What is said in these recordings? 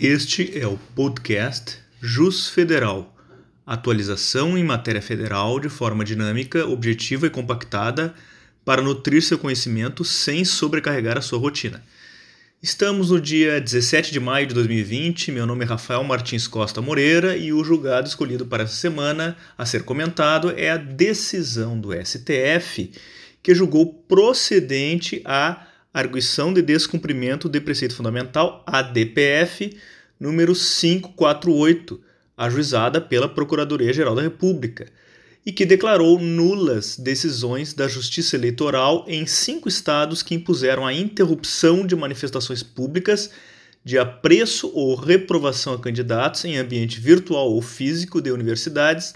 Este é o podcast Jus Federal, atualização em matéria federal de forma dinâmica, objetiva e compactada para nutrir seu conhecimento sem sobrecarregar a sua rotina. Estamos no dia 17 de maio de 2020. Meu nome é Rafael Martins Costa Moreira e o julgado escolhido para essa semana a ser comentado é a decisão do STF que julgou procedente a Arguição de Descumprimento de Preceito Fundamental, ADPF, número 548, ajuizada pela Procuradoria-Geral da República, e que declarou nulas decisões da Justiça Eleitoral em cinco estados que impuseram a interrupção de manifestações públicas de apreço ou reprovação a candidatos em ambiente virtual ou físico de universidades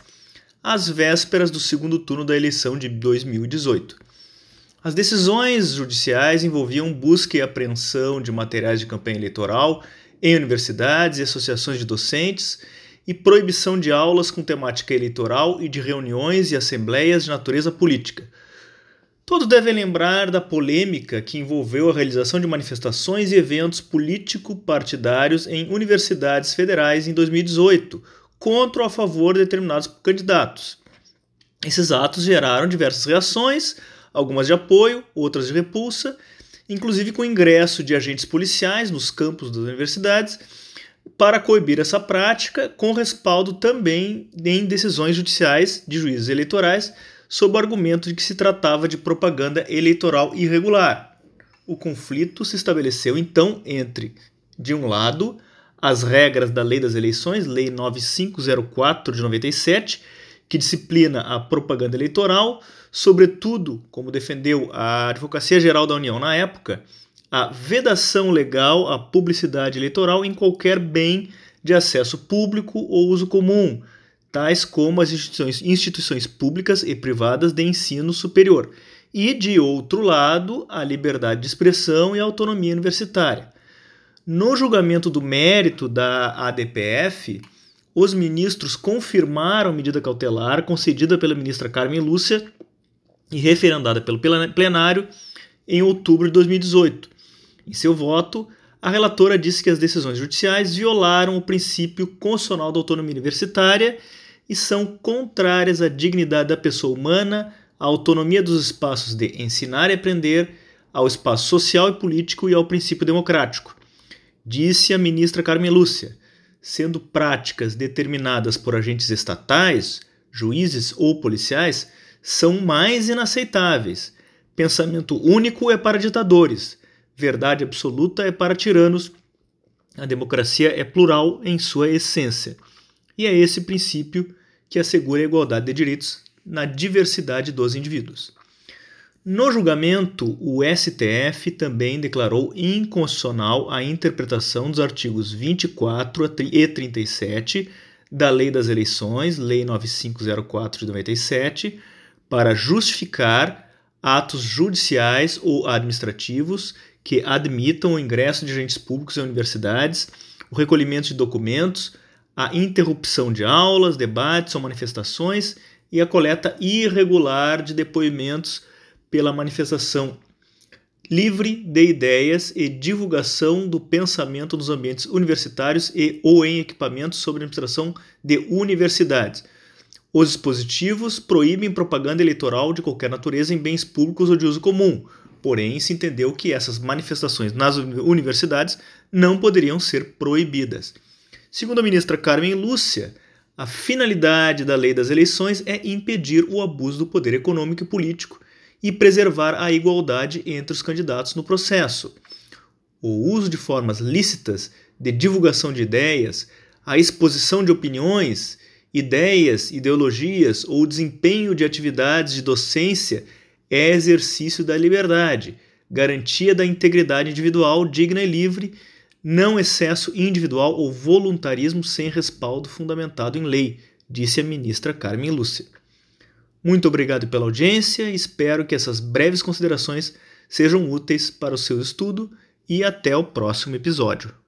às vésperas do segundo turno da eleição de 2018. As decisões judiciais envolviam busca e apreensão de materiais de campanha eleitoral em universidades e associações de docentes e proibição de aulas com temática eleitoral e de reuniões e assembleias de natureza política. Todos devem lembrar da polêmica que envolveu a realização de manifestações e eventos político-partidários em universidades federais em 2018, contra ou a favor de determinados candidatos. Esses atos geraram diversas reações, algumas de apoio, outras de repulsa, inclusive com ingresso de agentes policiais nos campos das universidades para coibir essa prática, com respaldo também em decisões judiciais de juízes eleitorais, sob o argumento de que se tratava de propaganda eleitoral irregular. O conflito se estabeleceu então entre, de um lado, as regras da Lei das Eleições, Lei 9504 de 97, que disciplina a propaganda eleitoral, sobretudo, como defendeu a Advocacia Geral da União na época, a vedação legal à publicidade eleitoral em qualquer bem de acesso público ou uso comum, tais como as instituições, instituições públicas e privadas de ensino superior, e, de outro lado, a liberdade de expressão e a autonomia universitária. No julgamento do mérito da ADPF, os ministros confirmaram a medida cautelar concedida pela ministra Carmen Lúcia e referendada pelo plenário em outubro de 2018. Em seu voto, a relatora disse que as decisões judiciais violaram o princípio constitucional da autonomia universitária e são contrárias à dignidade da pessoa humana, à autonomia dos espaços de ensinar e aprender, ao espaço social e político e ao princípio democrático. Disse a ministra Carmen Lúcia sendo práticas determinadas por agentes estatais, juízes ou policiais, são mais inaceitáveis. Pensamento único é para ditadores, verdade absoluta é para tiranos. A democracia é plural em sua essência. E é esse princípio que assegura a igualdade de direitos na diversidade dos indivíduos. No julgamento, o STF também declarou inconstitucional a interpretação dos artigos 24 e 37 da Lei das Eleições, Lei 9504 de 97, para justificar atos judiciais ou administrativos que admitam o ingresso de agentes públicos em universidades, o recolhimento de documentos, a interrupção de aulas, debates ou manifestações e a coleta irregular de depoimentos pela manifestação livre de ideias e divulgação do pensamento nos ambientes universitários e ou em equipamentos sobre administração de universidades. Os dispositivos proíbem propaganda eleitoral de qualquer natureza em bens públicos ou de uso comum, porém se entendeu que essas manifestações nas universidades não poderiam ser proibidas. Segundo a ministra Carmen Lúcia, a finalidade da lei das eleições é impedir o abuso do poder econômico e político e preservar a igualdade entre os candidatos no processo. O uso de formas lícitas de divulgação de ideias, a exposição de opiniões, ideias, ideologias ou desempenho de atividades de docência é exercício da liberdade, garantia da integridade individual digna e livre, não excesso individual ou voluntarismo sem respaldo fundamentado em lei, disse a ministra Carmen Lúcia. Muito obrigado pela audiência, espero que essas breves considerações sejam úteis para o seu estudo e até o próximo episódio.